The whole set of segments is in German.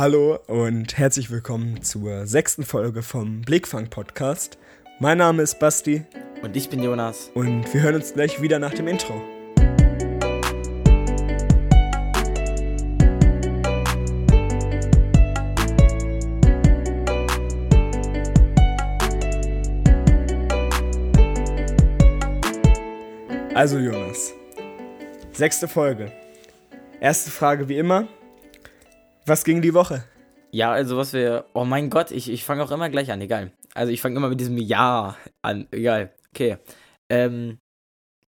Hallo und herzlich willkommen zur sechsten Folge vom Blickfang Podcast. Mein Name ist Basti Und ich bin Jonas. und wir hören uns gleich wieder nach dem Intro. Also Jonas, sechste Folge. Erste Frage wie immer. Was ging die Woche? Ja, also was wir. Oh mein Gott, ich, ich fange auch immer gleich an, egal. Also ich fange immer mit diesem Ja an, egal. Okay. Ähm,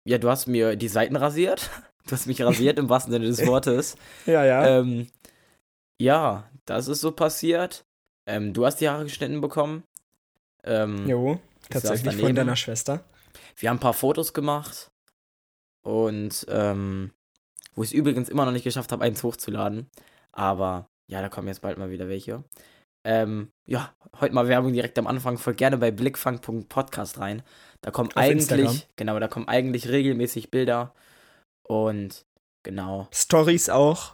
ja, du hast mir die Seiten rasiert. Du hast mich rasiert im wahrsten Sinne des Wortes. Ja, ja. Ähm, ja, das ist so passiert. Ähm, du hast die Haare geschnitten bekommen. Ähm, jo, tatsächlich von deiner Schwester. Wir haben ein paar Fotos gemacht. Und, ähm, wo ich es übrigens immer noch nicht geschafft habe, eins hochzuladen. Aber, ja, da kommen jetzt bald mal wieder welche. Ähm, ja, heute mal Werbung direkt am Anfang. Folgt gerne bei blickfang.podcast rein. Da kommen Auf eigentlich, Instagram. genau, da kommen eigentlich regelmäßig Bilder. Und, genau, Stories auch.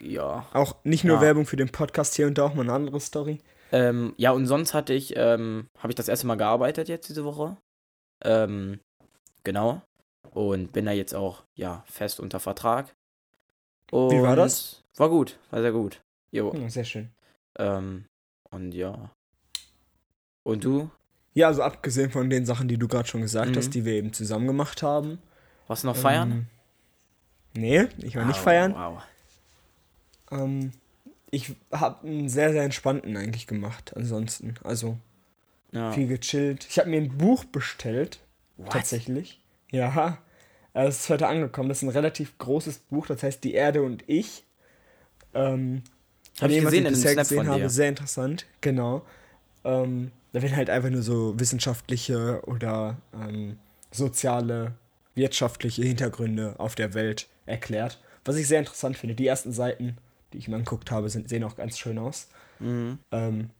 ja. Auch nicht nur Ja. Werbung für den Podcast hier und da auch mal eine andere Story. Ähm, ja, und sonst hatte ich, ähm, habe ich das erste Mal gearbeitet jetzt diese Woche. Ähm, genau. Und bin da jetzt auch, ja, fest unter Vertrag. Und Wie war das? War gut, war sehr gut. Jo. Ja, sehr schön. Ähm, und ja. Und du? Ja, also abgesehen von den Sachen, die du gerade schon gesagt Mhm. hast, die wir eben zusammen gemacht haben. Warst du noch feiern? Ähm, nee, ich war nicht Wow, feiern. Wow. Ähm, ich habe einen sehr, sehr entspannten eigentlich gemacht. Ansonsten. Also Ja. viel gechillt. Ich habe mir ein Buch bestellt. What? Tatsächlich. Ja. Es ist heute angekommen. Das ist ein relativ großes Buch. Das heißt Die Erde und ich. Ähm, Hab ich was gesehen in einem bisher gesehen habe, sehr interessant. Genau. Ähm, da werden halt einfach nur so wissenschaftliche oder ähm, soziale, wirtschaftliche Hintergründe auf der Welt erklärt. Was ich sehr interessant finde. Die ersten Seiten, die ich mir angeguckt habe, sind, sehen auch ganz schön aus. Mhm. Ähm,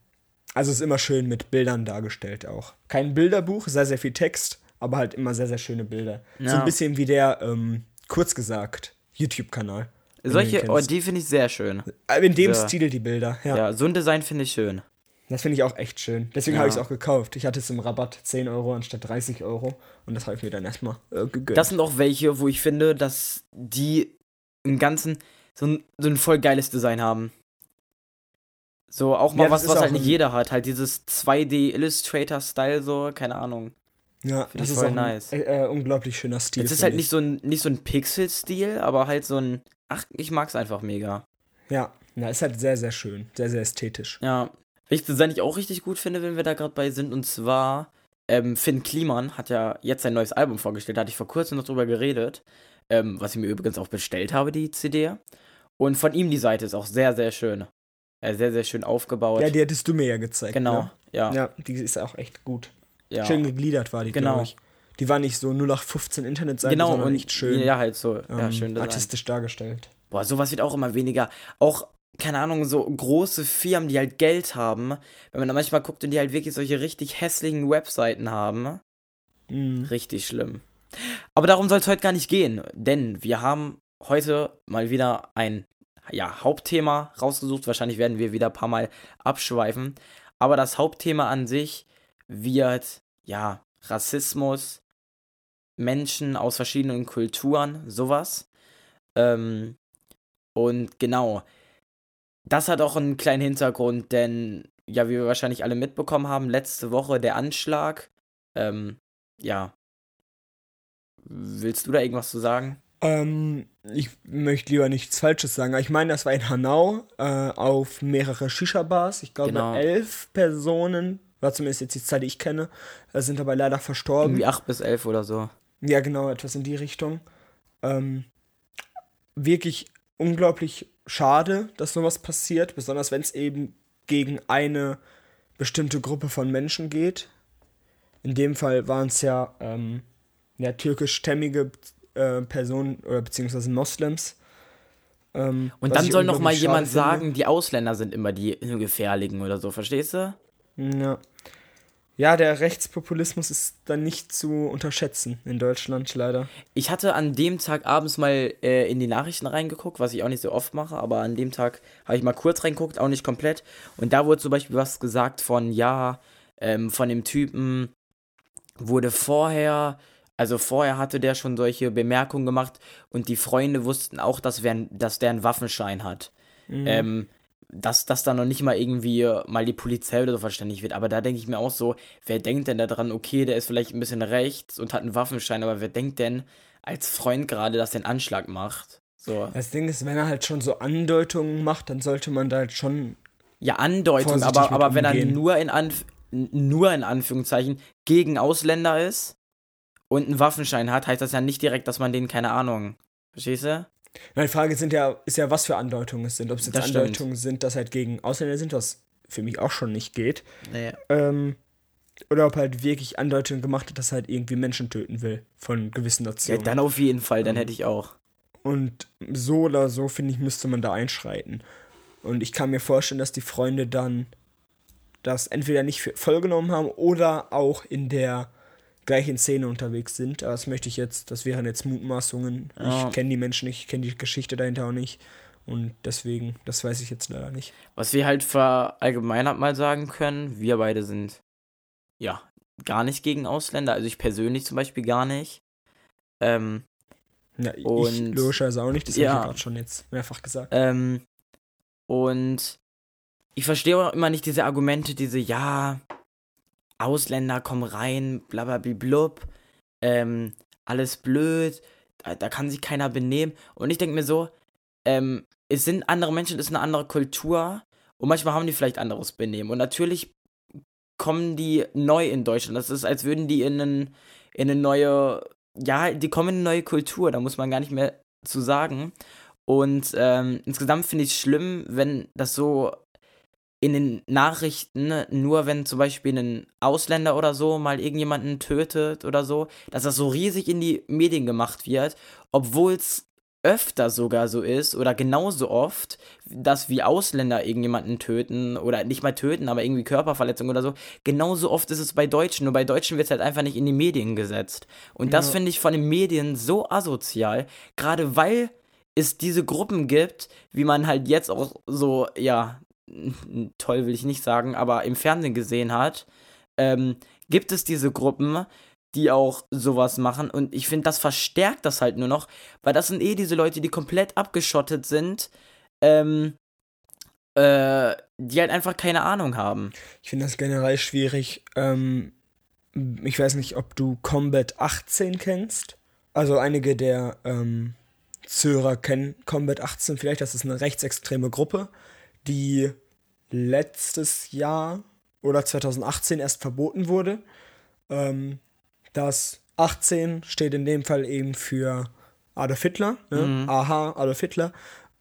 also es ist immer schön mit Bildern dargestellt auch. Kein Bilderbuch, sehr, sehr viel Text, aber halt immer sehr, sehr schöne Bilder. So Ja. ein bisschen wie der, ähm, kurz gesagt, YouTube-Kanal. Solche, oh, die finde ich sehr schön. Äh, In dem Ja. Stil die Bilder, ja. Ja, so ein Design finde ich schön. Das finde ich auch echt schön. Deswegen Ja. habe ich es auch gekauft. Ich hatte es im Rabatt 10 Euro anstatt 30 Euro. Und das habe ich mir dann erstmal äh, gegönnt. Das sind auch welche, wo ich finde, dass die im Ganzen so ein, so ein voll geiles Design haben. So auch mal Ja, was, was halt nicht jeder hat. Halt dieses 2D Illustrator-Style, so, keine Ahnung. ja, find das ist voll nice. ein äh, äh, unglaublich schöner Stil. Es ist halt ich. nicht so ein, nicht so ein Pixel-Stil, aber halt so ein. Ach, ich mag's einfach mega. Ja, ja, ist halt sehr, sehr schön. Sehr, sehr ästhetisch. Ja. Welches Design ich auch richtig gut finde, wenn wir da gerade bei sind, und zwar ähm, Finn Kliman hat ja jetzt sein neues Album vorgestellt, da hatte ich vor kurzem noch drüber geredet, ähm, was ich mir übrigens auch bestellt habe, die CD. Und von ihm die Seite ist auch sehr, sehr schön. Äh, sehr, sehr schön aufgebaut. Ja, die hättest du mir ja gezeigt. genau, Ne? ja. Ja, die ist auch echt gut. ja. Schön gegliedert war die, Genau. glaube ich. Die war nicht so 0815 Internetseite, genau, sondern und echt schön, Ja, halt so. ja, ähm, schön Design. artistisch dargestellt. Boah, sowas wird auch immer weniger. Auch, keine Ahnung, so große Firmen, die halt Geld haben, wenn man da manchmal guckt und die halt wirklich solche richtig hässlichen Webseiten haben, Mhm. richtig schlimm. Aber darum soll es heute gar nicht gehen, denn wir haben heute mal wieder ein ja, Hauptthema rausgesucht. Wahrscheinlich werden wir wieder ein paar Mal abschweifen. Aber das Hauptthema an sich wird, ja, Rassismus, Menschen aus verschiedenen Kulturen, sowas. Ähm, und genau, das hat auch einen kleinen Hintergrund, denn, ja, wie wir wahrscheinlich alle mitbekommen haben, letzte Woche der Anschlag. Ähm, ja. Willst du da irgendwas zu sagen? Ähm, ich möchte lieber nichts Falsches sagen. Ich meine, das war in Hanau äh, auf mehrere Shisha-Bars. Ich glaube, Genau. elf Personen, war zumindest jetzt die Zahl, die ich kenne, äh, sind dabei leider verstorben. Irgendwie 8 bis 11 oder so. Ja, genau, etwas in die Richtung. Ähm, wirklich unglaublich schade, dass sowas passiert, besonders wenn es eben gegen eine bestimmte Gruppe von Menschen geht. In dem Fall waren es ja, ähm, ja türkischstämmige äh, Personen oder beziehungsweise Moslems. Ähm, Und dann soll noch mal jemand finde. sagen, die Ausländer sind immer die Gefährlichen oder so, verstehst du? Ja. Ja, der Rechtspopulismus ist dann nicht zu unterschätzen in Deutschland leider. Ich hatte an dem Tag abends mal äh, in die Nachrichten reingeguckt, was ich auch nicht so oft mache, aber an dem Tag habe ich mal kurz reingeguckt, auch nicht komplett. Und da wurde zum Beispiel was gesagt von, ja, ähm, von dem Typen wurde vorher, also vorher hatte der schon solche Bemerkungen gemacht und die Freunde wussten auch, dass, wer, dass der einen Waffenschein hat. Mhm. Ähm, dass, dass da noch nicht mal irgendwie mal die Polizei oder so verständlich wird. Aber da denke ich mir auch so, wer denkt denn da dran, okay, der ist vielleicht ein bisschen rechts und hat einen Waffenschein, aber wer denkt denn als Freund gerade, dass der einen Anschlag macht? So. Das Ding ist, wenn er halt schon so Andeutungen macht, dann sollte man da halt schon. Ja, Andeutung, aber, aber wenn er nur in, Anf nur in Anführungszeichen gegen Ausländer ist und einen Waffenschein hat, heißt das ja nicht direkt, dass man den, keine Ahnung. Verstehst du? Meine Frage sind ja, ist ja, was für Andeutungen es sind. Ob es jetzt das Andeutungen stimmt. sind, dass halt gegen Ausländer sind, was für mich auch schon nicht geht. Nee. Ähm, oder ob halt wirklich Andeutungen gemacht hat, dass er halt irgendwie Menschen töten will von gewissen Nationen. Ja, dann auf jeden Fall, dann ähm, hätte ich auch. Und so oder so, finde ich, müsste man da einschreiten. Und ich kann mir vorstellen, dass die Freunde dann das entweder nicht vollgenommen haben oder auch in der gleichen Szene unterwegs sind. Aber das möchte ich jetzt, das wären jetzt Mutmaßungen. Ja. Ich kenne die Menschen nicht, ich kenne die Geschichte dahinter auch nicht. Und deswegen, das weiß ich jetzt leider nicht. Was wir halt verallgemeinert mal sagen können, wir beide sind ja gar nicht gegen Ausländer. Also ich persönlich zum Beispiel gar nicht. Ähm, ja, und, ich logischerweise auch nicht, das ja, habe ich gerade schon jetzt mehrfach gesagt. Ähm, und ich verstehe auch immer nicht diese Argumente, diese, ja, Ausländer kommen rein, blablablub, ähm, alles blöd, da, da, kann sich keiner benehmen. Und ich denke mir so, ähm, es sind andere Menschen, es ist eine andere Kultur und manchmal haben die vielleicht anderes Benehmen. Und natürlich kommen die neu in Deutschland. Das ist, als würden die in, einen, in eine neue, ja, die kommen in eine neue Kultur, da muss man gar nicht mehr zu sagen. Und ähm, insgesamt finde ich es schlimm, wenn das so in den Nachrichten, nur wenn zum Beispiel ein Ausländer oder so mal irgendjemanden tötet oder so, dass das so riesig in die Medien gemacht wird, obwohl es öfter sogar so ist oder genauso oft, dass wie Ausländer irgendjemanden töten oder nicht mal töten, aber irgendwie Körperverletzung oder so. Genauso oft ist es bei Deutschen, nur bei Deutschen wird es halt einfach nicht in die Medien gesetzt. Und ja. das finde ich von den Medien so asozial, gerade weil es diese Gruppen gibt, wie man halt jetzt auch so, ja, toll will ich nicht sagen, aber im Fernsehen gesehen hat, ähm, gibt es diese Gruppen, die auch sowas machen. Und ich finde, das verstärkt das halt nur noch, weil das sind eh diese Leute, die komplett abgeschottet sind, ähm, äh, die halt einfach keine Ahnung haben. Ich finde das generell schwierig. Ähm, ich weiß nicht, ob du Combat 18 kennst. Also einige der ähm, Zuhörer kennen Combat 18 vielleicht. Das ist eine rechtsextreme Gruppe, die letztes Jahr oder 2018 erst verboten wurde. Ähm, das 18 steht in dem Fall eben für Adolf Hitler, ne? mhm. Aha, Adolf Hitler.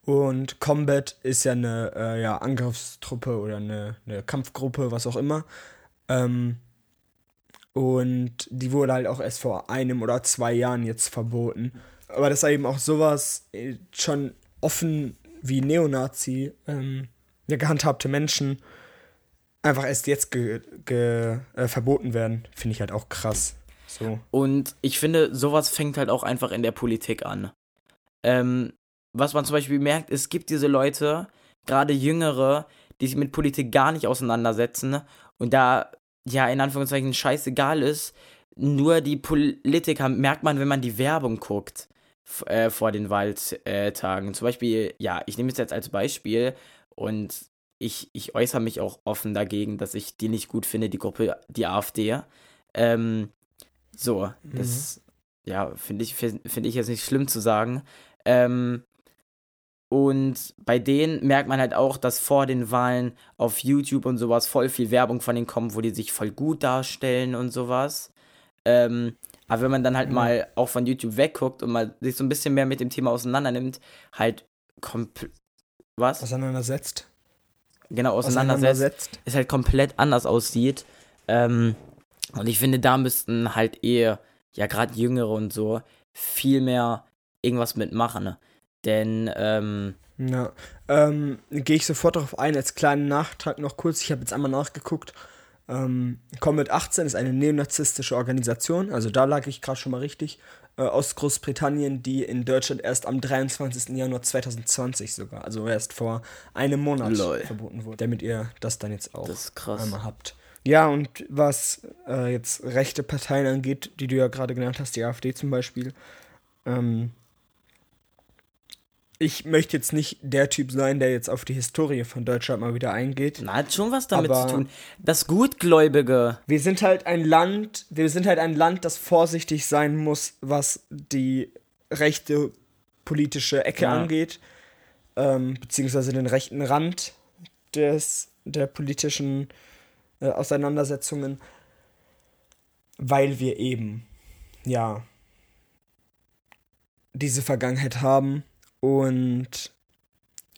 Und Combat ist ja eine äh, ja, Angriffstruppe oder eine, eine, Kampfgruppe, was auch immer. Ähm, und die wurde halt auch erst vor einem oder zwei Jahren jetzt verboten. Aber dass eben auch sowas äh, schon offen wie Neonazi ähm, gehandhabte Menschen einfach erst jetzt ge, ge, äh, verboten werden, finde ich halt auch krass. So. Und ich finde, sowas fängt halt auch einfach in der Politik an. Ähm, was man zum Beispiel merkt, es gibt diese Leute, gerade Jüngere, die sich mit Politik gar nicht auseinandersetzen und da, ja, in Anführungszeichen scheißegal ist, nur die Politiker merkt man, wenn man die Werbung guckt äh, vor den Wahltagen. Zum Beispiel, ja, ich nehme es jetzt als Beispiel, und ich, ich äußere mich auch offen dagegen, dass ich die nicht gut finde, die Gruppe, die AfD. Ähm, so, mhm. das, ja, finde ich, finde find ich jetzt nicht schlimm zu sagen. Ähm, und bei denen merkt man halt auch, dass vor den Wahlen auf YouTube und sowas voll viel Werbung von denen kommt, wo die sich voll gut darstellen und sowas. Ähm, aber wenn man dann halt mhm. mal auch von YouTube wegguckt und mal sich so ein bisschen mehr mit dem Thema auseinander nimmt, halt komplett was? Auseinandersetzt. Genau, auseinandersetzt. Es halt komplett anders aussieht. Ähm, und ich finde, da müssten halt eher, ja, gerade Jüngere und so, viel mehr irgendwas mitmachen. Ne? Denn, ähm, Ja, ähm, gehe ich sofort darauf ein, als kleinen Nachtrag noch kurz. Ich habe jetzt einmal nachgeguckt. Ähm, Comet 18 ist eine neonazistische Organisation, also da lag ich gerade schon mal richtig, äh, aus Großbritannien, die in Deutschland erst am 23. Januar 2020 sogar, also erst vor einem Monat Lol. verboten wurde, damit ihr das dann jetzt auch einmal habt. Ja, und was äh, jetzt rechte Parteien angeht, die du ja gerade genannt hast, die AfD zum Beispiel, ähm, ich möchte jetzt nicht der Typ sein, der jetzt auf die Historie von Deutschland mal wieder eingeht. Na, hat schon was damit zu tun. Das Gutgläubige. Wir sind halt ein Land, wir sind halt ein Land, das vorsichtig sein muss, was die rechte politische Ecke Ja. angeht, ähm, beziehungsweise den rechten Rand des, der politischen äh, Auseinandersetzungen, weil wir eben, ja, diese Vergangenheit haben und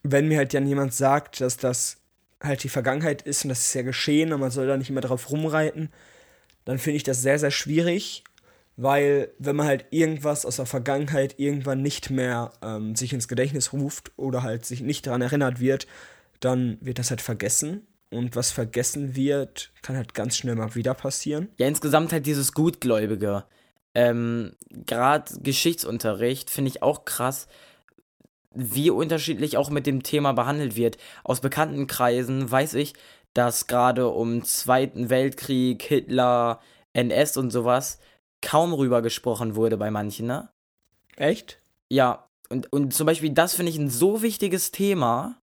wenn mir halt dann jemand sagt, dass das halt die Vergangenheit ist und das ist ja geschehen und man soll da nicht mehr drauf rumreiten, dann finde ich das sehr, sehr schwierig, weil wenn man halt irgendwas aus der Vergangenheit irgendwann nicht mehr ähm, sich ins Gedächtnis ruft oder halt sich nicht daran erinnert wird, dann wird das halt vergessen. Und was vergessen wird, kann halt ganz schnell mal wieder passieren. Ja, insgesamt halt dieses Gutgläubige. Ähm, Gerade Geschichtsunterricht finde ich auch krass, wie unterschiedlich auch mit dem Thema behandelt wird. Aus bekannten Kreisen weiß ich, dass gerade um Zweiten Weltkrieg, Hitler, NS und sowas kaum rüber gesprochen wurde bei manchen, ne? Echt? Ja, und, und zum Beispiel das finde ich ein so wichtiges Thema,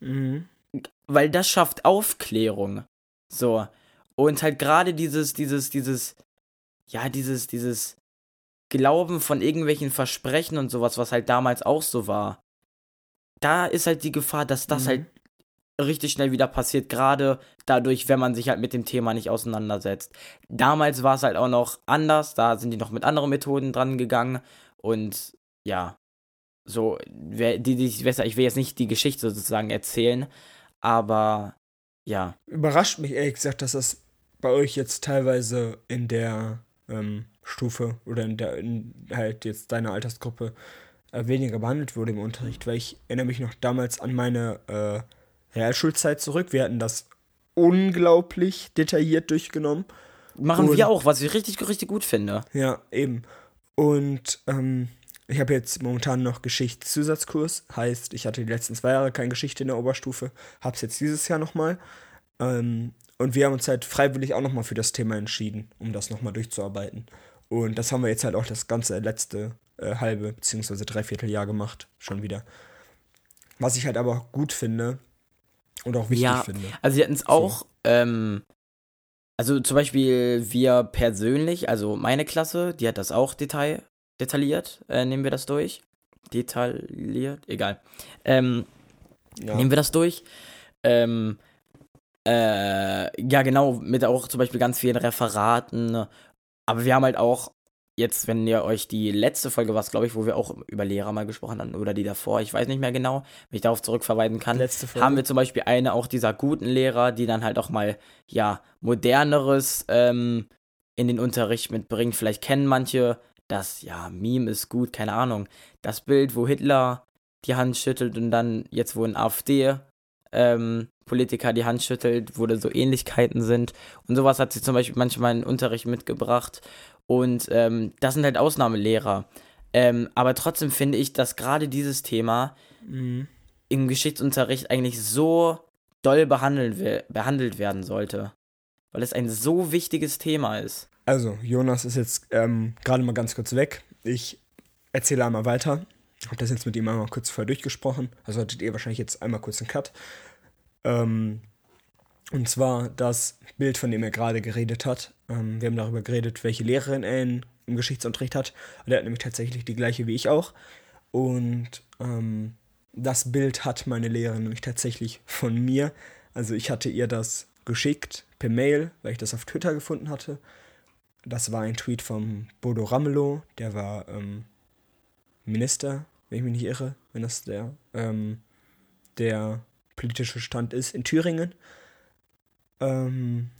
Mhm. weil das schafft Aufklärung. So. Und halt gerade dieses, dieses, dieses, ja, dieses, dieses Glauben von irgendwelchen Versprechen und sowas, was halt damals auch so war. Da ist halt die Gefahr, dass das Mhm. halt richtig schnell wieder passiert, gerade dadurch, wenn man sich halt mit dem Thema nicht auseinandersetzt. Damals war es halt auch noch anders, da sind die noch mit anderen Methoden dran gegangen und ja, so, wer, die, die ich will jetzt nicht die Geschichte sozusagen erzählen, aber ja, Überrascht mich ehrlich gesagt, dass das bei euch jetzt teilweise in der ähm, Stufe oder in der, in halt jetzt deiner Altersgruppe äh, weniger behandelt wurde im Unterricht, weil ich erinnere mich noch damals an meine äh, Realschulzeit zurück. Wir hatten das unglaublich detailliert durchgenommen. machen Und- wir auch, was ich richtig, richtig gut finde. Ja, eben. Und ähm, ich habe jetzt momentan noch Geschichtszusatzkurs. Heißt, ich hatte die letzten zwei Jahre keine Geschichte in der Oberstufe. Hab's jetzt dieses Jahr nochmal. Ähm, und wir haben uns halt freiwillig auch nochmal für das Thema entschieden, um das nochmal durchzuarbeiten. Und das haben wir jetzt halt auch das ganze letzte äh, halbe beziehungsweise dreiviertel Jahr gemacht. Schon wieder. Was ich halt aber auch gut finde und auch wichtig ja, finde. also sie hatten es auch, ähm, also zum Beispiel wir persönlich, also meine Klasse, die hat das auch detail, detailliert, äh, nehmen wir das durch. Detailliert, egal. Ähm, Ja. nehmen wir das durch. Ähm, äh, ja, genau, mit auch zum Beispiel ganz vielen Referaten. Aber wir haben halt auch, jetzt, wenn ihr euch die letzte Folge was, glaube ich, wo wir auch über Lehrer mal gesprochen haben, oder die davor, ich weiß nicht mehr genau, wenn ich darauf zurückverweisen kann, haben wir zum Beispiel eine auch dieser guten Lehrer, die dann halt auch mal, ja, moderneres ähm, in den Unterricht mitbringt. Vielleicht kennen manche das, ja, Meme ist gut, keine Ahnung. Das Bild, wo Hitler die Hand schüttelt und dann jetzt, wo ein AfD ähm, Politiker die Hand schüttelt, wo da so Ähnlichkeiten sind. Und sowas hat sie zum Beispiel manchmal in Unterricht mitgebracht. Und ähm, das sind halt Ausnahmelehrer. Ähm, aber trotzdem finde ich, dass gerade dieses Thema Mhm. im Geschichtsunterricht eigentlich so doll behandelt, behandelt werden sollte. Weil es ein so wichtiges Thema ist. Also, Jonas ist jetzt ähm, gerade mal ganz kurz weg. Ich erzähle einmal weiter. Habe das jetzt mit ihm einmal kurz vorher durchgesprochen. Also hattet ihr wahrscheinlich jetzt einmal kurz einen Cut. Ähm, und zwar das Bild, von dem er gerade geredet hat. Ähm, wir haben darüber geredet, welche Lehrerin er in, im Geschichtsunterricht hat. Und er hat nämlich tatsächlich die gleiche wie ich auch. Und ähm, das Bild hat meine Lehrerin nämlich tatsächlich von mir. Also ich hatte ihr das geschickt per Mail, weil ich das auf Twitter gefunden hatte. Das war ein Tweet vom Bodo Ramelow, der war ähm, Minister, wenn ich mich nicht irre, wenn das der, ähm, der politische Stand ist, in Thüringen. Ähm,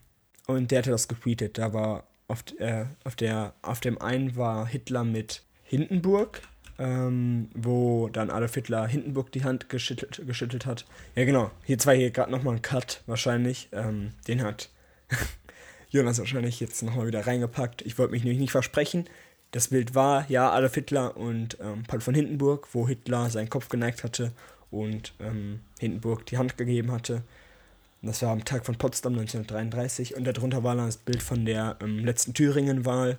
und der hatte das getweetet. Da war auf, äh, auf, der, auf dem einen war Hitler mit Hindenburg, ähm, wo dann Adolf Hitler Hindenburg die Hand geschüttelt, geschüttelt hat. Ja, genau. Hier zwei hier gerade nochmal ein Cut, wahrscheinlich. Ähm, den hat Jonas wahrscheinlich jetzt nochmal wieder reingepackt. Ich wollte mich nämlich nicht versprechen. Das Bild war ja Adolf Hitler und ähm, Paul von Hindenburg, wo Hitler seinen Kopf geneigt hatte und ähm, Hindenburg die Hand gegeben hatte. Das war am Tag von Potsdam 1933 und darunter war dann das Bild von der ähm, letzten Thüringen-Wahl,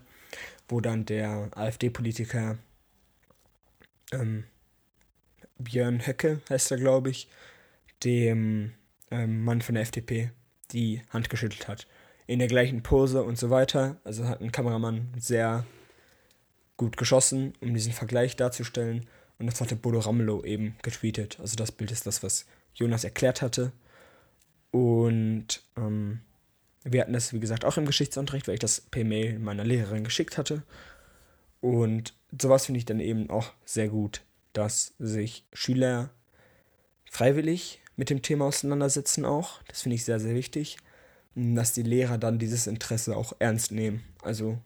wo dann der AfD-Politiker ähm, Björn Höcke, heißt er glaube ich, dem ähm, Mann von der FDP die Hand geschüttelt hat. In der gleichen Pose und so weiter. Also hat ein Kameramann sehr gut geschossen, um diesen Vergleich darzustellen. Und das hatte Bodo Ramelow eben getweetet. Also das Bild ist das, was Jonas erklärt hatte. Und ähm, wir hatten das, wie gesagt, auch im Geschichtsunterricht, weil ich das per Mail meiner Lehrerin geschickt hatte. Und sowas finde ich dann eben auch sehr gut, dass sich Schüler freiwillig mit dem Thema auseinandersetzen auch. Das finde ich sehr, sehr wichtig. Dass die Lehrer dann dieses Interesse auch ernst nehmen. Also,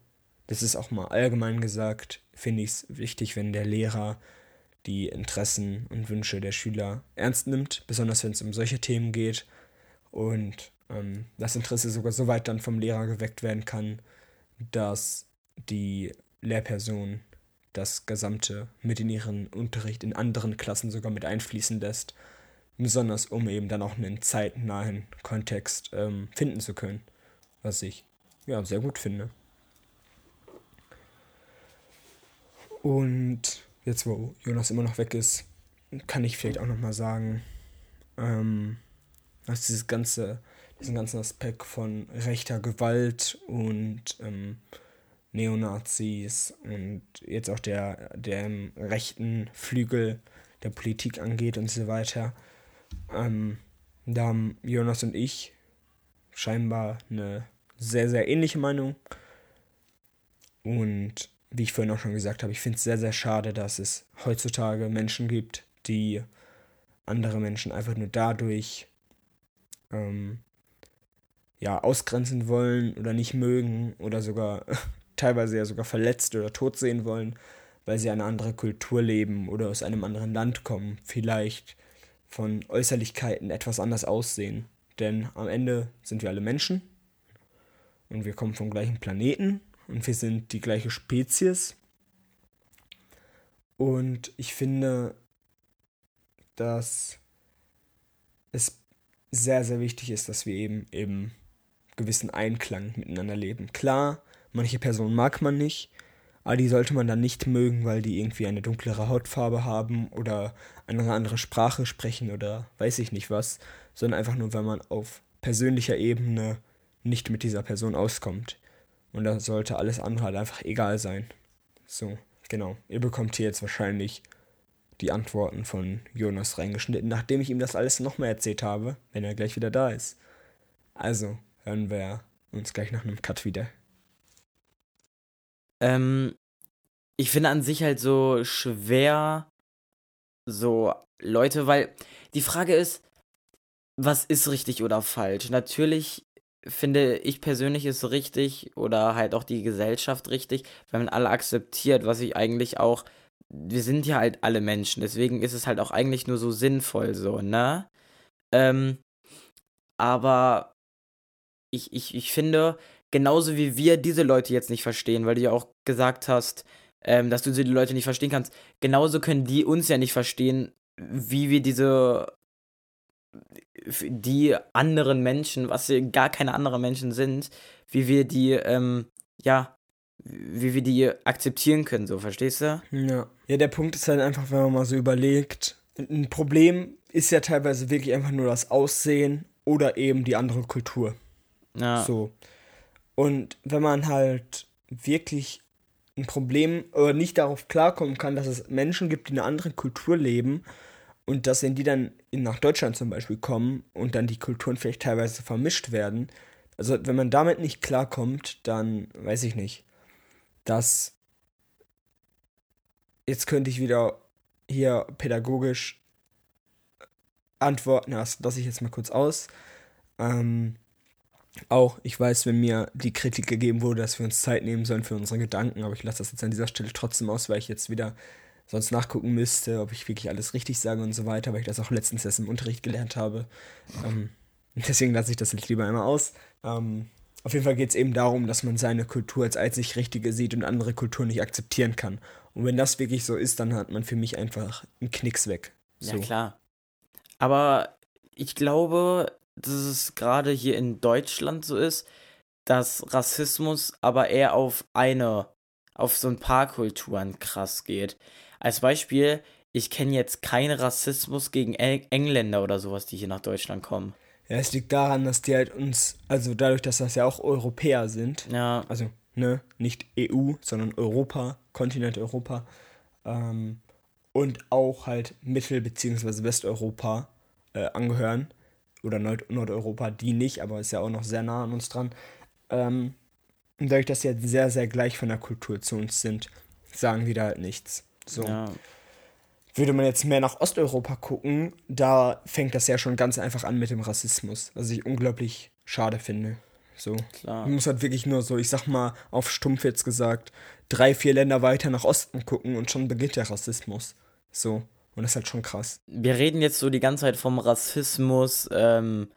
das ist auch mal allgemein gesagt, finde ich es wichtig, wenn der Lehrer die Interessen und Wünsche der Schüler ernst nimmt, besonders wenn es um solche Themen geht und ähm, das Interesse sogar so weit dann vom Lehrer geweckt werden kann, dass die Lehrperson das Gesamte mit in ihren Unterricht in anderen Klassen sogar mit einfließen lässt besonders um eben dann auch einen zeitnahen Kontext ähm, finden zu können, was ich ja sehr gut finde. Und jetzt, wo Jonas immer noch weg ist, kann ich vielleicht auch noch mal sagen, ähm, dass dieses ganze, diesen ganzen Aspekt von rechter Gewalt und ähm, Neonazis und jetzt auch der, der rechten Flügel der Politik angeht und so weiter, ähm, da haben Jonas und ich scheinbar eine sehr, sehr ähnliche Meinung. Und wie ich vorhin auch schon gesagt habe, ich finde es sehr, sehr schade, dass es heutzutage Menschen gibt, die andere Menschen einfach nur dadurch ähm, ja, ausgrenzen wollen oder nicht mögen oder sogar teilweise ja sogar verletzt oder tot sehen wollen, weil sie eine andere Kultur leben oder aus einem anderen Land kommen. Vielleicht von Äußerlichkeiten etwas anders aussehen. Denn am Ende sind wir alle Menschen und wir kommen vom gleichen Planeten und wir sind die gleiche Spezies. Und ich finde, dass es sehr, sehr wichtig ist, dass wir eben im gewissen Einklang miteinander leben. Klar, manche Personen mag man nicht, aber die sollte man dann nicht mögen, weil die irgendwie eine dunklere Hautfarbe haben oder eine andere Sprache sprechen oder weiß ich nicht was, sondern einfach nur, weil man auf persönlicher Ebene nicht mit dieser Person auskommt. Und da sollte alles andere halt einfach egal sein. So, genau. Ihr bekommt hier jetzt wahrscheinlich die Antworten von Jonas reingeschnitten, nachdem ich ihm das alles nochmal erzählt habe, wenn er gleich wieder da ist. Also, hören wir uns gleich nach einem Cut wieder. Ähm, ich finde an sich halt so schwer, so Leute, weil die Frage ist, was ist richtig oder falsch? Natürlich finde ich persönlich ist richtig oder halt auch die Gesellschaft richtig, wenn man alle akzeptiert, was ich eigentlich auch, wir sind ja halt alle Menschen, deswegen ist es halt auch eigentlich nur so sinnvoll so, ne? Ähm, aber ich, ich, ich finde, genauso wie wir diese Leute jetzt nicht verstehen, weil du ja auch gesagt hast, ähm, dass du die Leute nicht verstehen kannst, genauso können die uns ja nicht verstehen, wie wir diese die anderen Menschen, was gar keine anderen Menschen sind, wie wir die, ähm, ja, wie wir die akzeptieren können, so, verstehst du? Ja. Ja, der Punkt ist halt einfach, wenn man mal so überlegt, ein Problem ist ja teilweise wirklich einfach nur das Aussehen oder eben die andere Kultur. Ja. So. Und wenn man halt wirklich ein Problem oder nicht darauf klarkommen kann, dass es Menschen gibt, die in einer anderen Kultur leben und dass wenn die dann nach Deutschland zum Beispiel kommen und dann die Kulturen vielleicht teilweise vermischt werden, also wenn man damit nicht klarkommt, dann weiß ich nicht, dass jetzt könnte ich wieder hier pädagogisch antworten, das lasse ich jetzt mal kurz aus. Ähm, auch, ich weiß, wenn mir die Kritik gegeben wurde, dass wir uns Zeit nehmen sollen für unsere Gedanken, aber ich lasse das jetzt an dieser Stelle trotzdem aus, weil ich jetzt wieder sonst nachgucken müsste, ob ich wirklich alles richtig sage und so weiter, weil ich das auch letztens erst im Unterricht gelernt habe. Ähm, deswegen lasse ich das jetzt lieber einmal aus. Ähm, Auf jeden Fall geht es eben darum, dass man seine Kultur als einzig richtige sieht und andere Kulturen nicht akzeptieren kann. Und wenn das wirklich so ist, dann hat man für mich einfach einen Knicks weg. So. Ja, klar. Aber ich glaube, dass es gerade hier in Deutschland so ist, dass Rassismus aber eher auf eine, auf so ein paar Kulturen krass geht. Als Beispiel, ich kenne jetzt keinen Rassismus gegen Engländer oder sowas, die hier nach Deutschland kommen. Ja, es liegt daran, dass die halt uns, also dadurch, dass das ja auch Europäer sind, Ja, also ne, nicht EU, sondern Europa, Kontinent Europa, ähm, und auch halt Mittel- bzw. Westeuropa äh, angehören, oder Nord Nordeuropa, die nicht, aber ist ja auch noch sehr nah an uns dran. Ähm, und dadurch, dass sie halt sehr, sehr gleich von der Kultur zu uns sind, sagen die da halt nichts. So. ja, Würde man jetzt mehr nach Osteuropa gucken, da fängt das ja schon ganz einfach an mit dem Rassismus, was ich unglaublich schade finde. So. klar. Man muss halt wirklich nur so, ich sag mal, auf stumpf jetzt gesagt, drei, vier Länder weiter nach Osten gucken und schon beginnt der Rassismus. So. Und das ist halt schon krass. Wir reden jetzt so die ganze Zeit vom Rassismus, ähm,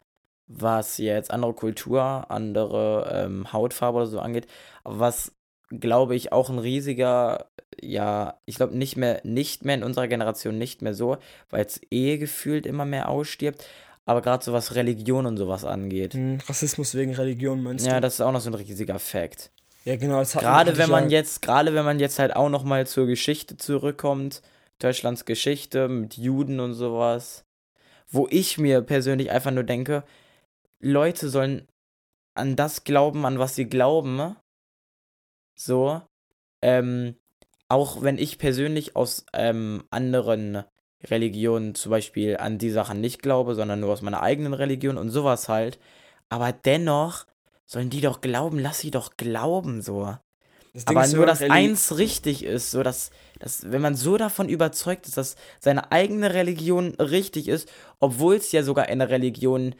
was jetzt andere Kultur, andere ähm, Hautfarbe oder so angeht. Aber was, glaube ich, auch ein riesiger, ja, ich glaube nicht mehr, nicht mehr in unserer Generation nicht mehr so, weil es eh gefühlt immer mehr ausstirbt. Aber gerade so was Religion und sowas angeht. Hm, Rassismus wegen Religion meinst Ja, du? das ist auch noch so ein riesiger Fakt. ja, genau. Das hat Gerade wenn man ja- jetzt, gerade wenn man jetzt halt auch noch mal zur Geschichte zurückkommt, Deutschlands Geschichte mit Juden und sowas, wo ich mir persönlich einfach nur denke, Leute sollen an das glauben, an was sie glauben. So, ähm, auch wenn ich persönlich aus ähm, anderen Religionen zum Beispiel an die Sachen nicht glaube, sondern nur aus meiner eigenen Religion und sowas halt. Aber dennoch sollen die doch glauben, lass sie doch glauben, so. Das Aber nur, dass Reli- eins richtig ist, so dass, dass, wenn man so davon überzeugt ist, dass seine eigene Religion richtig ist, obwohl es ja sogar eine Religion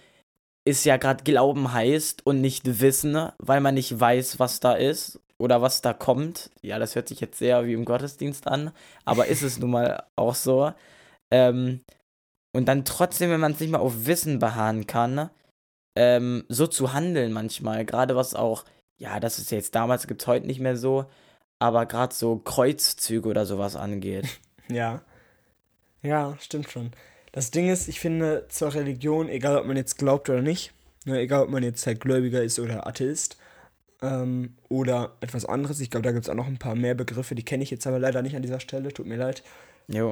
ist, ja gerade Glauben heißt und nicht Wissen, weil man nicht weiß, was da ist oder was da kommt. Ja, das hört sich jetzt sehr wie im Gottesdienst an, aber ist es nun mal auch so. Ähm, und dann trotzdem, wenn man es nicht mal auf Wissen beharren kann, ähm, so zu handeln manchmal, gerade was auch ja, das ist jetzt damals, gibt es heute nicht mehr so, aber gerade so Kreuzzüge oder sowas angeht. Ja. Ja, stimmt schon. Das Ding ist, ich finde, zur Religion, egal ob man jetzt glaubt oder nicht, ne, egal ob man jetzt halt Gläubiger ist oder Atheist, ähm, oder etwas anderes, ich glaube, da gibt es auch noch ein paar mehr Begriffe, die kenne ich jetzt aber leider nicht an dieser Stelle, tut mir leid.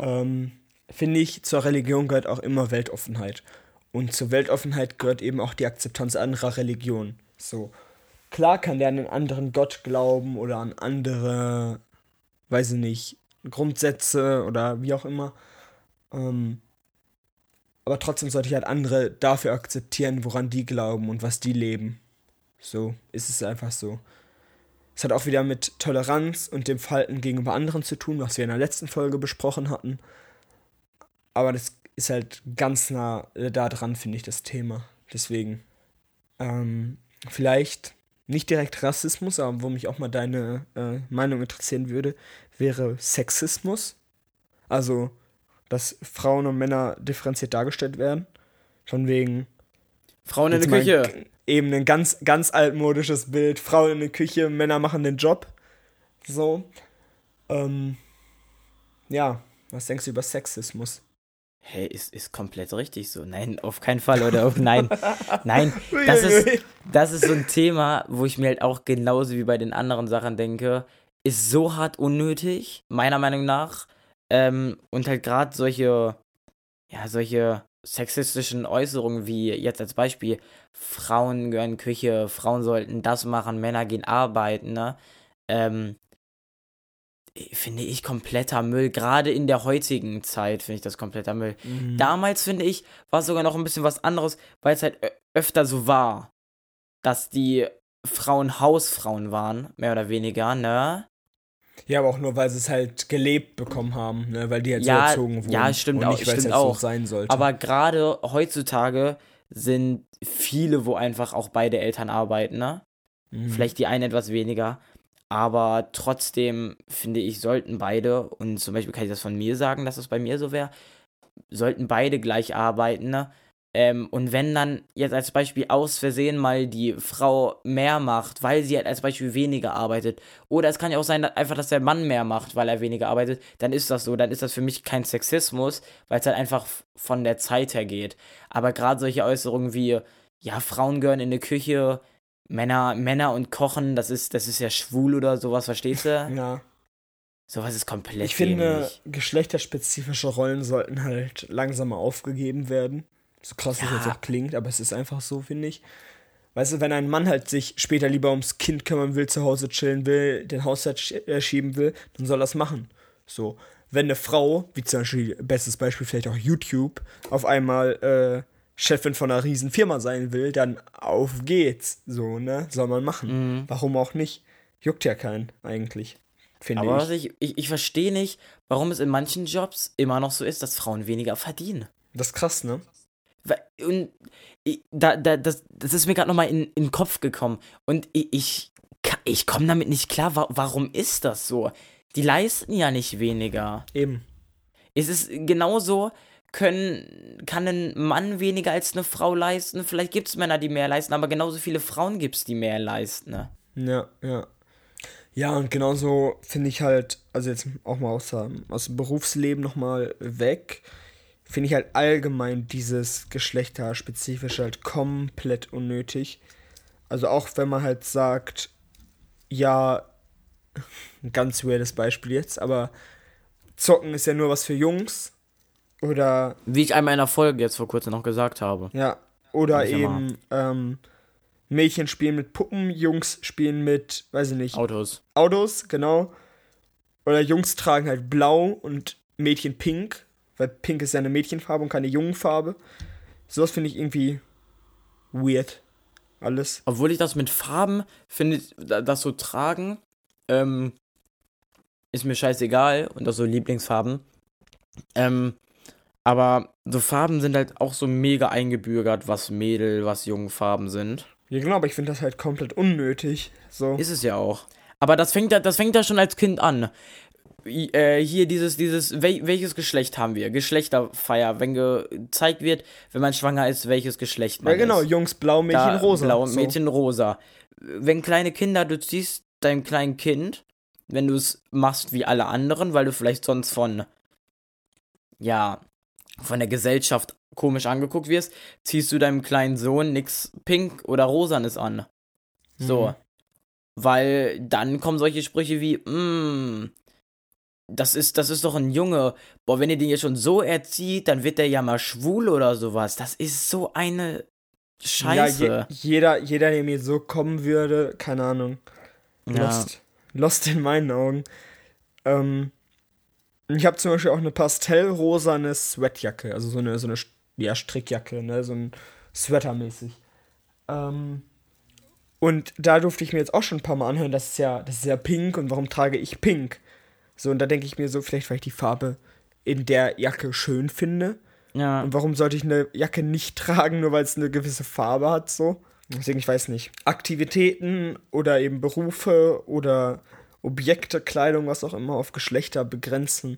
Ähm, finde ich, zur Religion gehört auch immer Weltoffenheit. Und zur Weltoffenheit gehört eben auch die Akzeptanz anderer Religionen. So. Klar kann der an einen anderen Gott glauben oder an andere, weiß ich nicht, Grundsätze oder wie auch immer. Ähm, aber trotzdem sollte ich halt andere dafür akzeptieren, woran die glauben und was die leben. So ist es einfach so. Es hat auch wieder mit Toleranz und dem Verhalten gegenüber anderen zu tun, was wir in der letzten Folge besprochen hatten. Aber das ist halt ganz nah äh, da dran, finde ich, das Thema. Deswegen. Ähm, vielleicht nicht direkt Rassismus, aber wo mich auch mal deine äh, Meinung interessieren würde, wäre Sexismus. Also, dass Frauen und Männer differenziert dargestellt werden. Von wegen. Frauen in der Küche. Eben ein ganz, ganz altmodisches Bild. Frauen in der Küche, Männer machen den Job. So. Ähm, ja, was denkst du über Sexismus? Hey, ist, ist komplett richtig so. Nein, auf keinen Fall, oder auf nein. Nein, das ist, das ist so ein Thema, wo ich mir halt auch genauso wie bei den anderen Sachen denke, ist so hart unnötig, meiner Meinung nach. Ähm, und halt gerade solche, ja, solche sexistischen Äußerungen wie jetzt als Beispiel, Frauen gehören Küche, Frauen sollten das machen, Männer gehen arbeiten, ne? Ähm, finde ich kompletter Müll. Gerade in der heutigen Zeit finde ich das kompletter Müll. Mhm. Damals, finde ich, war es sogar noch ein bisschen was anderes, weil es halt öfter so war, dass die Frauen Hausfrauen waren, mehr oder weniger, ne? Ja, aber auch nur, weil sie es halt gelebt bekommen haben, ne? weil die halt Ja, so erzogen wurden. ja, stimmt und auch, nicht, weil es stimmt halt auch. so sein sollte. Aber gerade heutzutage sind viele, wo einfach auch beide Eltern arbeiten, ne? Mhm. Vielleicht die einen etwas weniger. Aber trotzdem finde ich, sollten beide, und zum Beispiel kann ich das von mir sagen, dass es bei mir so wäre, sollten beide gleich arbeiten, ne? Ähm, und wenn dann jetzt als Beispiel aus Versehen mal die Frau mehr macht, weil sie halt als Beispiel weniger arbeitet, oder es kann ja auch sein, dass einfach, dass der Mann mehr macht, weil er weniger arbeitet, dann ist das so, dann ist das für mich kein Sexismus, weil es halt einfach von der Zeit her geht. Aber gerade solche Äußerungen wie, ja, Frauen gehören in die Küche, Männer, Männer und Kochen, das ist, das ist ja schwul oder sowas, verstehst du? Ja. Sowas ist komplett Ich finde, dämlich. geschlechterspezifische Rollen sollten halt langsam mal aufgegeben werden. So krass das Ja. jetzt auch klingt, aber es ist einfach so, finde ich. Weißt du, wenn ein Mann halt sich später lieber ums Kind kümmern will, zu Hause chillen will, den Haushalt äh, schieben will, dann soll er das machen. So. Wenn eine Frau, wie zum Beispiel, bestes Beispiel vielleicht auch YouTube, auf einmal äh, Chefin von einer riesen Firma sein will, dann auf geht's. So, ne? Soll man machen. Mhm. Warum auch nicht? Juckt ja keinen, eigentlich. Finde Aber ich. ich, ich, ich verstehe nicht, warum es in manchen Jobs immer noch so ist, dass Frauen weniger verdienen. Das ist krass, ne? Und da, da, das, das ist mir gerade nochmal in, in den Kopf gekommen. Und ich, ich, komme damit nicht klar. Wa warum ist das so? Die leisten ja nicht weniger. Eben. Es ist genauso, können, kann ein Mann weniger als eine Frau leisten. Vielleicht gibt es Männer, die mehr leisten, aber genauso viele Frauen gibt es, die mehr leisten. Ne? Ja, ja. Ja, und genauso finde ich halt, also jetzt auch mal aus, aus dem Berufsleben nochmal weg, finde ich halt allgemein dieses Geschlechterspezifische halt komplett unnötig. Also auch wenn man halt sagt, ja, ein ganz weirdes Beispiel jetzt, aber Zocken ist ja nur was für Jungs. Oder Wie ich einmal in der Folge jetzt vor kurzem noch gesagt habe. Ja, oder eben ähm, Mädchen spielen mit Puppen, Jungs spielen mit, weiß ich nicht, Autos. Autos, genau. Oder Jungs tragen halt blau und Mädchen pink, weil pink ist ja eine Mädchenfarbe und keine Jungenfarbe. Sowas finde ich irgendwie weird. Alles. Obwohl ich das mit Farben finde, da- das so tragen, ähm, ist mir scheißegal und das so Lieblingsfarben. Ähm, aber so Farben sind halt auch so mega eingebürgert, was Mädel, was Jungenfarben sind. Ja, genau, aber ich finde das halt komplett unnötig. So. Ist es ja auch. Aber das fängt ja, das fängt ja schon als Kind an. Äh, hier dieses, dieses, wel, welches Geschlecht haben wir? Geschlechterfeier, wenn gezeigt wird, wenn man schwanger ist, welches Geschlecht man ja, genau, ist. Jungs blau, Mädchen Da, rosa. Blau, so. Mädchen rosa. Wenn kleine Kinder, du ziehst deinem kleinen Kind, wenn du es machst wie alle anderen, weil du vielleicht sonst von, ja, von der Gesellschaft komisch angeguckt wirst, ziehst du deinem kleinen Sohn nix pink oder rosanes an. So. Mhm. Weil dann kommen solche Sprüche wie, mm, das ist, das ist doch ein Junge. Boah, wenn ihr den jetzt schon so erzieht, dann wird der ja mal schwul oder sowas. Das ist so eine Scheiße. Ja, je, jeder, jeder, der mir so kommen würde, keine Ahnung. Ja. Lost. Lost in meinen Augen. Ähm, ich habe zum Beispiel auch eine pastellrosane Sweatjacke, also so eine, so eine ja, Strickjacke, ne, so ein Sweater-mäßig. Ähm, und da durfte ich mir jetzt auch schon ein paar Mal anhören, das ist ja, das ist ja pink und warum trage ich pink? So, und da denke ich mir so, vielleicht weil ich die Farbe in der Jacke schön finde. Ja. Und warum sollte ich eine Jacke nicht tragen, nur weil es eine gewisse Farbe hat, so? Deswegen, ich weiß nicht. Aktivitäten oder eben Berufe oder Objekte, Kleidung, was auch immer, auf Geschlechter begrenzen,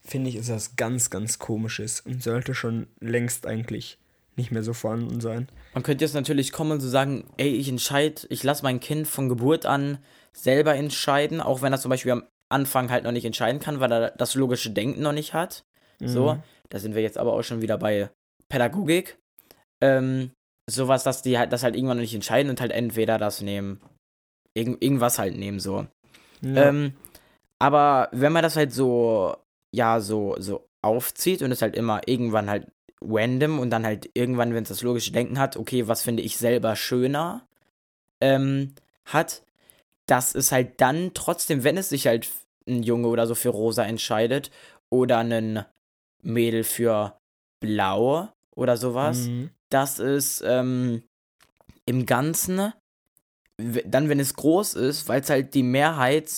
finde ich, ist das ganz, ganz komisches und sollte schon längst eigentlich nicht mehr so vorhanden sein. Man könnte jetzt natürlich kommen und so sagen, ey, ich entscheide, ich lasse mein Kind von Geburt an selber entscheiden, auch wenn er zum Beispiel am Anfang halt noch nicht entscheiden kann, weil er das logische Denken noch nicht hat. So, Mhm. da sind wir jetzt aber auch schon wieder bei Pädagogik. Ähm, sowas, dass die halt das halt irgendwann noch nicht entscheiden und halt entweder das nehmen, irgend, irgendwas halt nehmen, so. Ja. Ähm, aber wenn man das halt so, ja, so, so aufzieht und es halt immer irgendwann halt random und dann halt irgendwann, wenn es das logische Denken hat, okay, was finde ich selber schöner, ähm, hat, dass es halt dann trotzdem, wenn es sich halt ein Junge oder so für rosa entscheidet oder ein Mädel für blau oder sowas, Mhm. dass es ähm, im Ganzen, dann wenn es groß ist, weil es halt die Mehrheit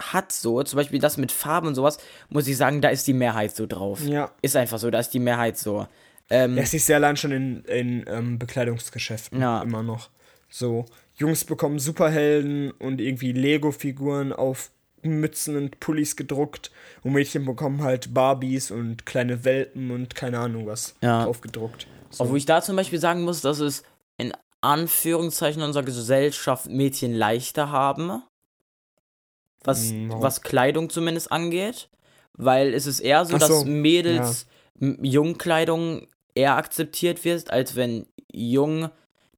hat so, zum Beispiel das mit Farben und sowas, muss ich sagen, da ist die Mehrheit so drauf. Ja. Ist einfach so, da ist die Mehrheit so. Ähm, Das ist ja allein schon in, in ähm, Bekleidungsgeschäften Ja. immer noch. So, Jungs bekommen Superhelden und irgendwie Lego-Figuren auf Mützen und Pullis gedruckt und Mädchen bekommen halt Barbies und kleine Welpen und keine Ahnung was Ja. drauf gedruckt. So. Obwohl ich da zum Beispiel sagen muss, dass es in Anführungszeichen unserer Gesellschaft Mädchen leichter haben. Was, No. was Kleidung zumindest angeht. Weil es ist eher so, so, dass Mädels m- Jungkleidung eher akzeptiert wird, als wenn Jung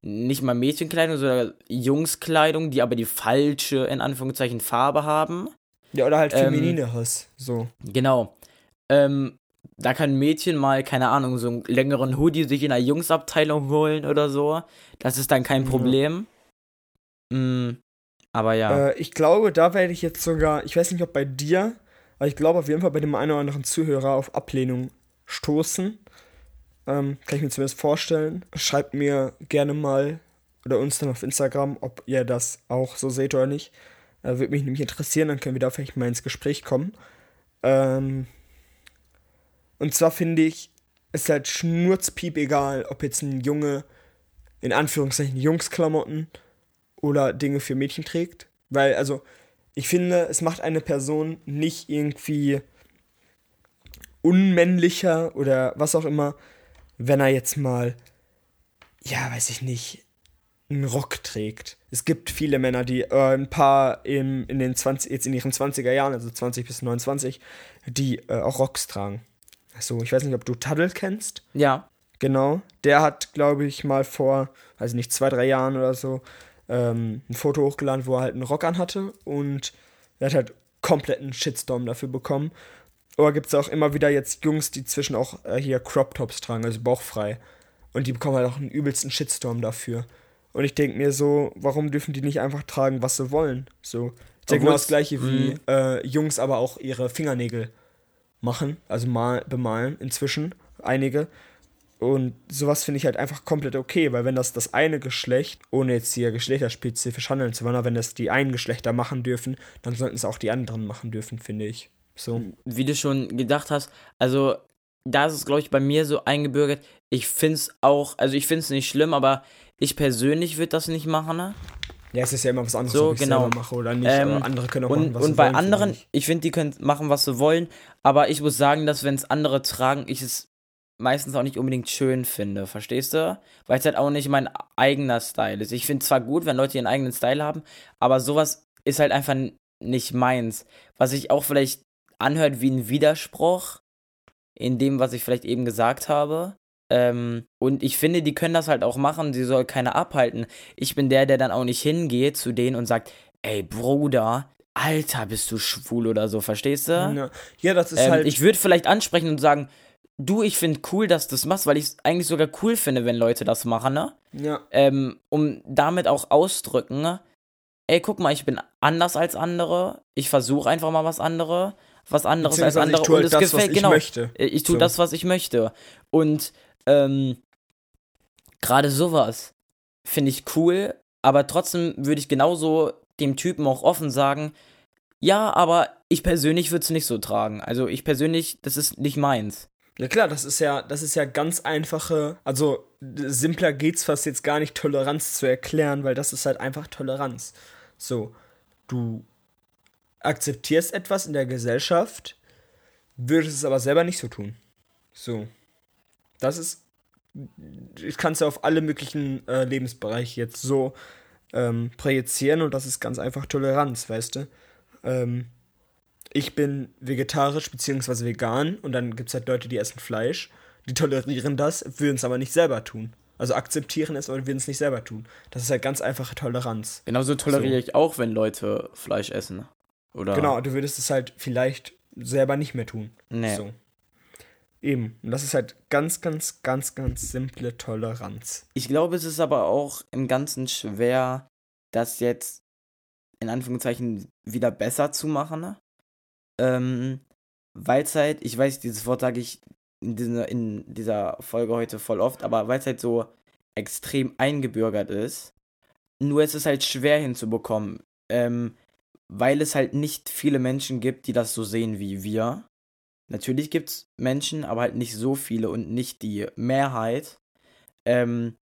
nicht mal Mädchenkleidung, sondern Jungskleidung, die aber die falsche, in Anführungszeichen, Farbe haben. Ja, oder halt Ähm, feminine Hass. So. Genau. Ähm, da kann ein Mädchen mal, keine Ahnung, so einen längeren Hoodie sich in der Jungsabteilung holen oder so. Das ist dann kein Ja. Problem. Mm, aber ja. Äh, ich glaube, da werde ich jetzt sogar, ich weiß nicht, ob bei dir, aber ich glaube auf jeden Fall bei dem einen oder anderen Zuhörer auf Ablehnung stoßen. Ähm, kann ich mir zumindest vorstellen. Schreibt mir gerne mal oder uns dann auf Instagram, ob ihr das auch so seht oder nicht. Äh, Würde mich nämlich interessieren, dann können wir da vielleicht mal ins Gespräch kommen. Ähm, und zwar finde ich, ist halt schnurzpiep egal, ob jetzt ein Junge in Anführungszeichen Jungsklamotten oder Dinge für Mädchen trägt. Weil, also, ich finde, es macht eine Person nicht irgendwie unmännlicher oder was auch immer, wenn er jetzt mal, ja, weiß ich nicht, einen Rock trägt. Es gibt viele Männer, die äh, ein paar im, in den 20, jetzt in ihren 20er Jahren, also 20 bis 29, die äh, auch Rocks tragen. So, ich weiß nicht, ob du Tuddle kennst. ja. Genau. Der hat, glaube ich, mal vor, weiß ich nicht, zwei, drei Jahren oder so, ähm, ein Foto hochgeladen, wo er halt einen Rock anhatte und er hat halt kompletten Shitstorm dafür bekommen. Aber gibt es auch immer wieder jetzt Jungs, die zwischen auch äh, hier Crop Tops tragen, also bauchfrei. Und die bekommen halt auch einen übelsten Shitstorm dafür. Und ich denke mir so, warum dürfen die nicht einfach tragen, was sie wollen? So. Ja genau Obwohl's- das gleiche wie Mhm. äh, Jungs aber auch ihre Fingernägel machen, also mal bemalen inzwischen, einige. Und sowas finde ich halt einfach komplett okay, weil wenn das das eine Geschlecht, ohne jetzt hier geschlechterspezifisch handeln zu wollen, aber wenn das die einen Geschlechter machen dürfen, dann sollten es auch die anderen machen dürfen, finde ich. So. Wie du schon gedacht hast, also da ist es, glaube ich, bei mir so eingebürgert. Ich finde es auch, also ich finde es nicht schlimm, aber ich persönlich würde das nicht machen. Ne? Ja, es ist ja immer was anderes, So, ob ich genau. selber mache oder nicht. Ähm, aber andere können auch machen, Und, was und sie bei wollen, anderen, ich. finde, die können machen, was sie wollen, aber ich muss sagen, dass wenn es andere tragen, ich es meistens auch nicht unbedingt schön finde, verstehst du? Weil es halt auch nicht mein eigener Style ist. Ich finde zwar gut, wenn Leute ihren eigenen Style haben, aber sowas ist halt einfach nicht meins. Was sich auch vielleicht anhört wie ein Widerspruch in dem, was ich vielleicht eben gesagt habe. Ähm, und ich finde, die können das halt auch machen, sie soll keiner abhalten. Ich bin der, der dann auch nicht hingeht zu denen und sagt, ey Bruder, Alter, bist du schwul oder so, verstehst du? Ja, das ist Ähm, halt. ich würde vielleicht ansprechen und sagen, du, ich finde cool, dass du das machst, weil ich es eigentlich sogar cool finde, wenn Leute das machen, ne? ja, Ähm, um damit auch ausdrücken, ey, guck mal, ich bin anders als andere, ich versuche einfach mal was andere, was anderes als andere ich tue und halt es das, gefällt, was ich genau. möchte. Ich tue So. das, was ich möchte. Und ähm, gerade sowas finde ich cool, aber trotzdem würde ich genauso dem Typen auch offen sagen, ja, aber ich persönlich würde es nicht so tragen. Also ich persönlich, das ist nicht meins. Ja klar, das ist ja, das ist ja ganz einfache, also simpler geht's fast jetzt gar nicht, Toleranz zu erklären, weil das ist halt einfach Toleranz. So, du akzeptierst etwas in der Gesellschaft, würdest es aber selber nicht so tun. So. Das ist, ich kann es ja auf alle möglichen äh, Lebensbereiche jetzt so ähm, projizieren und das ist ganz einfach Toleranz, weißt du? Ähm, ich bin vegetarisch bzw. vegan und dann gibt es halt Leute, die essen Fleisch, die tolerieren das, würden es aber nicht selber tun. Also akzeptieren es, aber würden es nicht selber tun. Das ist halt ganz einfache Toleranz. Genauso toleriere So. ich auch, wenn Leute Fleisch essen. Oder? Genau, du würdest es halt vielleicht selber nicht mehr tun. Nee. So. Eben. Und das ist halt ganz, ganz, ganz, ganz simple Toleranz. Ich glaube, es ist aber auch im Ganzen schwer, das jetzt in Anführungszeichen wieder besser zu machen. ne? Ähm, weil es halt, ich weiß, dieses Wort sage ich in dieser, in dieser Folge heute voll oft, aber weil es halt so extrem eingebürgert ist, nur es ist halt schwer hinzubekommen, ähm, weil es halt nicht viele Menschen gibt, die das so sehen wie wir. Natürlich gibt es Menschen, aber halt nicht so viele und nicht die Mehrheit. Ähm,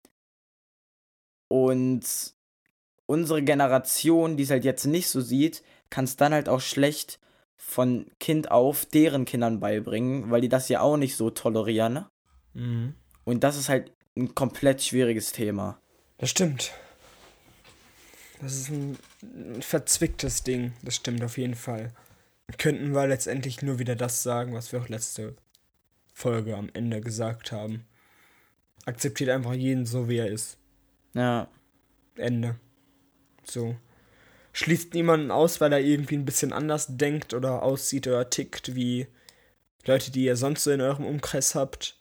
und unsere Generation, die es halt jetzt nicht so sieht, kann es dann halt auch schlecht von Kind auf deren Kindern beibringen, weil die das ja auch nicht so tolerieren. ne? Mhm. Und das ist halt ein komplett schwieriges Thema. Das stimmt. Das ist ein, ein verzwicktes Ding. Das stimmt auf jeden Fall. Könnten wir letztendlich nur wieder das sagen, was wir auch letzte Folge am Ende gesagt haben. Akzeptiert einfach jeden so, wie er ist. Ja. Ende. So. Schließt niemanden aus, weil er irgendwie ein bisschen anders denkt oder aussieht oder tickt wie Leute, die ihr sonst so in eurem Umkreis habt.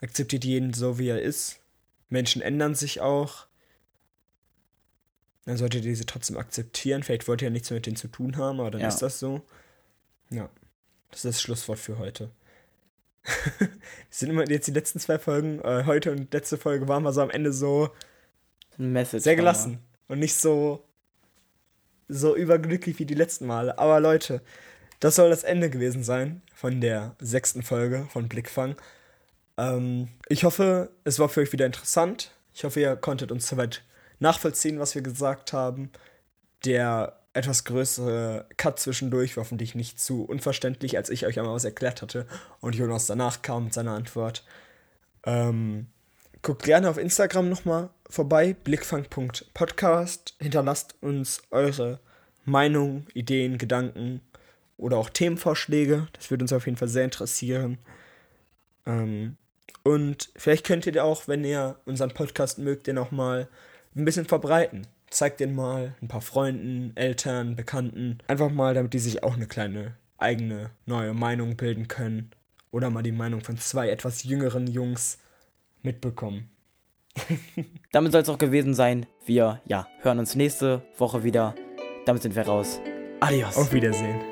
Akzeptiert jeden so, wie er ist. Menschen ändern sich auch. Dann solltet ihr sie trotzdem akzeptieren. Vielleicht wollt ihr ja nichts mehr mit denen zu tun haben, aber dann Ja. ist das so. Ja. Das ist das Schlusswort für heute. Wir sind immer jetzt die letzten zwei Folgen, äh, heute und letzte Folge waren wir so am Ende so Message. sehr gelassen und nicht so so überglücklich wie die letzten Male. Aber Leute, das soll das Ende gewesen sein von der sechsten Folge von Blickfang. Ähm, ich hoffe, es war für euch wieder interessant. Ich hoffe, ihr konntet uns soweit nachvollziehen, was wir gesagt haben. Der etwas größere Cut zwischendurch war hoffentlich nicht zu unverständlich, als ich euch einmal was erklärt hatte und Jonas danach kam mit seiner Antwort. Ähm, guckt gerne auf Instagram nochmal vorbei, blickfang.podcast. Hinterlasst uns eure Meinung, Ideen, Gedanken oder auch Themenvorschläge. Das würde uns auf jeden Fall sehr interessieren. Ähm, und vielleicht könnt ihr auch, wenn ihr unseren Podcast mögt, den auch mal ein bisschen verbreiten. Zeigt den mal ein paar Freunden, Eltern, Bekannten. Einfach mal, damit die sich auch eine kleine eigene neue Meinung bilden können. Oder mal die Meinung von zwei etwas jüngeren Jungs mitbekommen. Damit soll es auch gewesen sein. Wir, ja, hören uns nächste Woche wieder. Damit sind wir raus. Adios. Auf Wiedersehen.